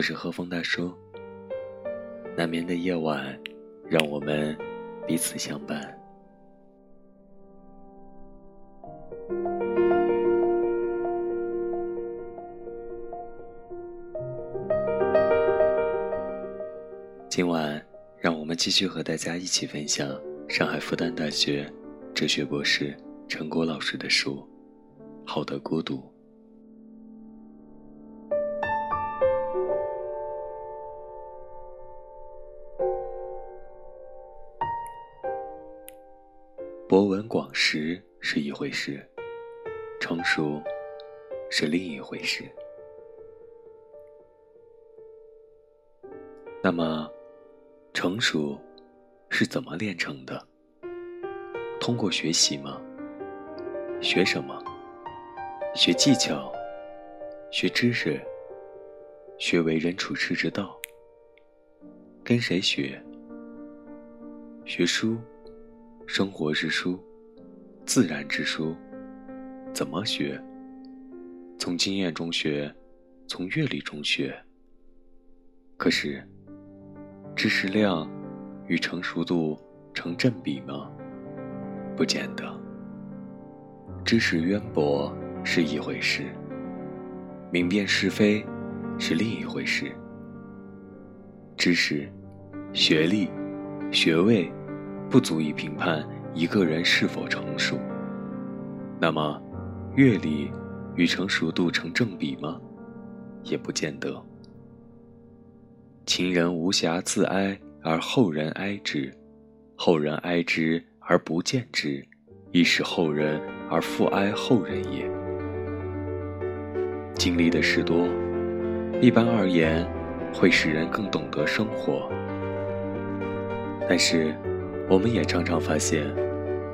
我是和风大叔。难眠的夜晚，让我们彼此相伴。今晚，让我们继续和大家一起分享上海复旦大学哲学博士陈果老师的书《好的孤独》。博闻广识是一回事，成熟是另一回事。那么，成熟是怎么练成的？通过学习吗？学什么？学技巧？学知识？学为人处世之道？跟谁学？学书？生活之书，自然之书，怎么学？从经验中学，从阅历中学。可是，知识量与成熟度成正比吗？不见得。知识渊博是一回事，明辨是非是另一回事。知识、学历、学位。不足以评判一个人是否成熟。那么，阅历与成熟度成正比吗？也不见得。前人无暇自哀而后人哀之，后人哀之而不见之，亦使后人而复哀后人也。经历的事多，一般而言，会使人更懂得生活。但是。我们也常常发现，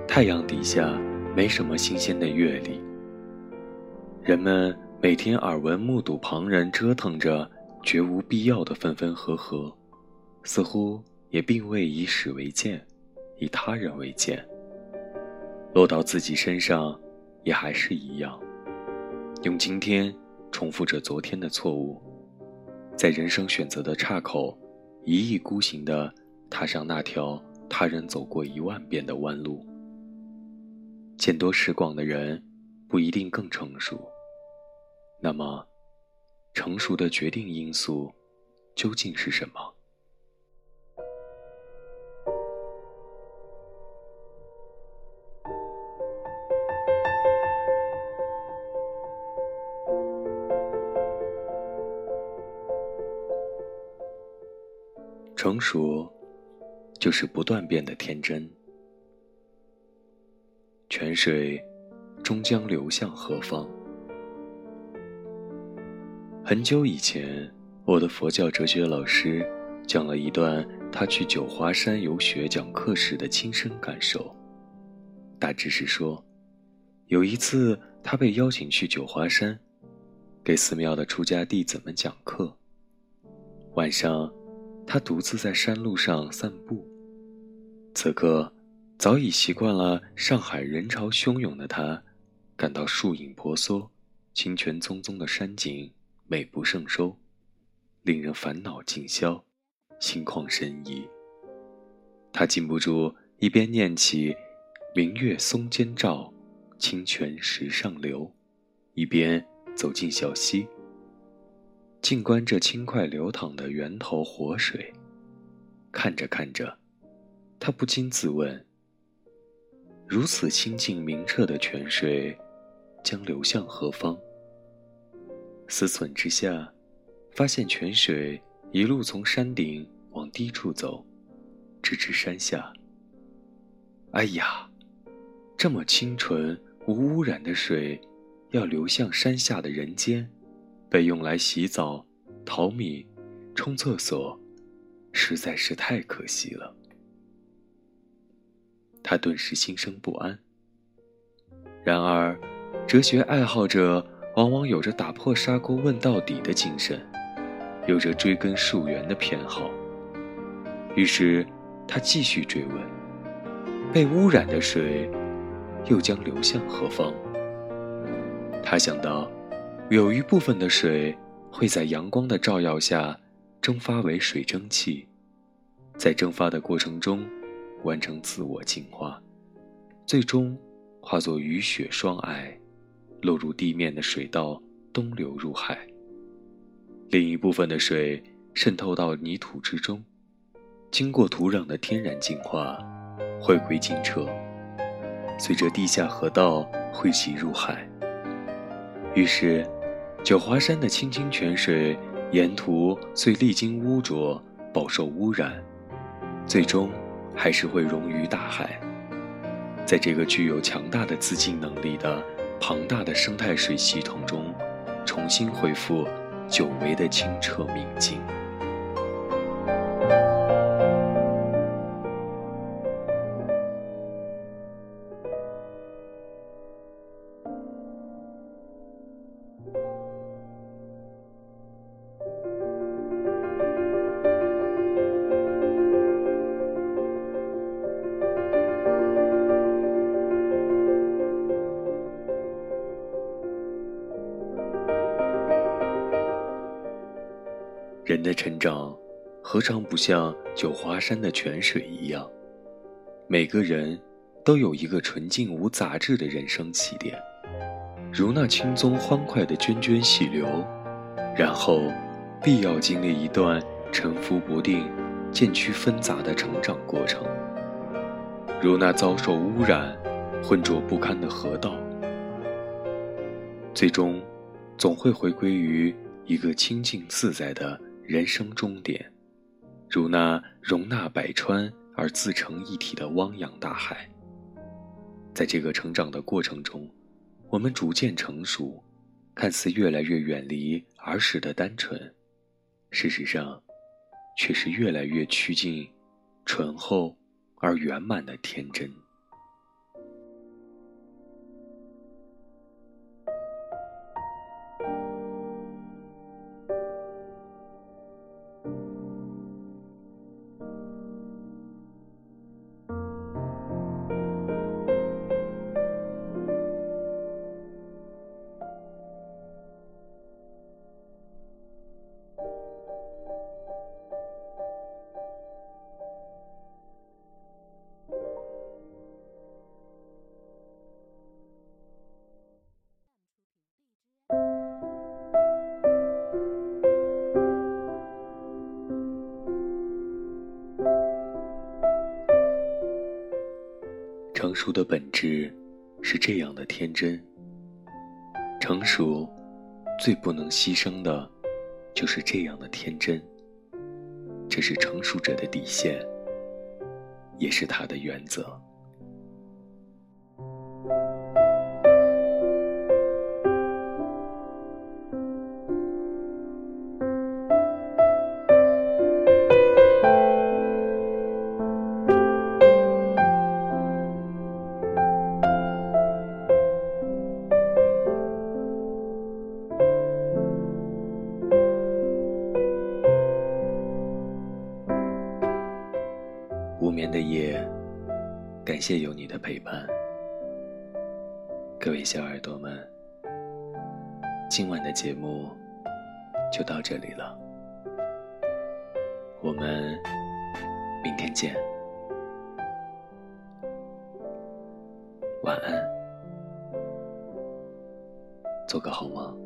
太阳底下没什么新鲜的阅历。人们每天耳闻目睹旁人折腾着，绝无必要的分分合合，似乎也并未以史为鉴，以他人为鉴。落到自己身上，也还是一样，用今天重复着昨天的错误，在人生选择的岔口，一意孤行地踏上那条。他人走过一万遍的弯路，见多识广的人不一定更成熟。那么，成熟的决定因素究竟是什么？成熟。就是不断变的天真。泉水终将流向何方？很久以前，我的佛教哲学老师讲了一段他去九华山游学讲课时的亲身感受。大致是说，有一次他被邀请去九华山，给寺庙的出家弟子们讲课。晚上。他独自在山路上散步。此刻，早已习惯了上海人潮汹涌的他，感到树影婆娑、清泉淙淙的山景美不胜收，令人烦恼尽消，心旷神怡。他禁不住一边念起“明月松间照，清泉石上流”，一边走进小溪。静观这轻快流淌的源头活水，看着看着，他不禁自问：如此清净明澈的泉水，将流向何方？思忖之下，发现泉水一路从山顶往低处走，直至山下。哎呀，这么清纯无污染的水，要流向山下的人间。被用来洗澡、淘米、冲厕所，实在是太可惜了。他顿时心生不安。然而，哲学爱好者往往有着打破砂锅问到底的精神，有着追根溯源的偏好。于是，他继续追问：被污染的水，又将流向何方？他想到。有一部分的水会在阳光的照耀下蒸发为水蒸气，在蒸发的过程中完成自我净化，最终化作雨雪霜霭，落入地面的水道东流入海。另一部分的水渗透到泥土之中，经过土壤的天然净化，回归清澈，随着地下河道汇集入海。于是。九华山的清清泉水，沿途虽历经污浊、饱受污染，最终还是会溶于大海。在这个具有强大的自净能力的庞大的生态水系统中，重新恢复久违的清澈明净。人的成长，何尝不像九华山的泉水一样？每个人都有一个纯净无杂质的人生起点，如那轻松欢快的涓涓细流，然后必要经历一段沉浮不定、渐趋纷杂的成长过程，如那遭受污染、浑浊不堪的河道，最终总会回归于一个清净自在的。人生终点，如那容纳百川而自成一体的汪洋大海。在这个成长的过程中，我们逐渐成熟，看似越来越远离儿时的单纯，事实上，却是越来越趋近醇厚而圆满的天真。熟的本质是这样的天真。成熟最不能牺牲的，就是这样的天真。这是成熟者的底线，也是他的原则。感谢有你的陪伴。各位小耳朵们，今晚的节目就到这里了，我们明天见，晚安，做个好梦。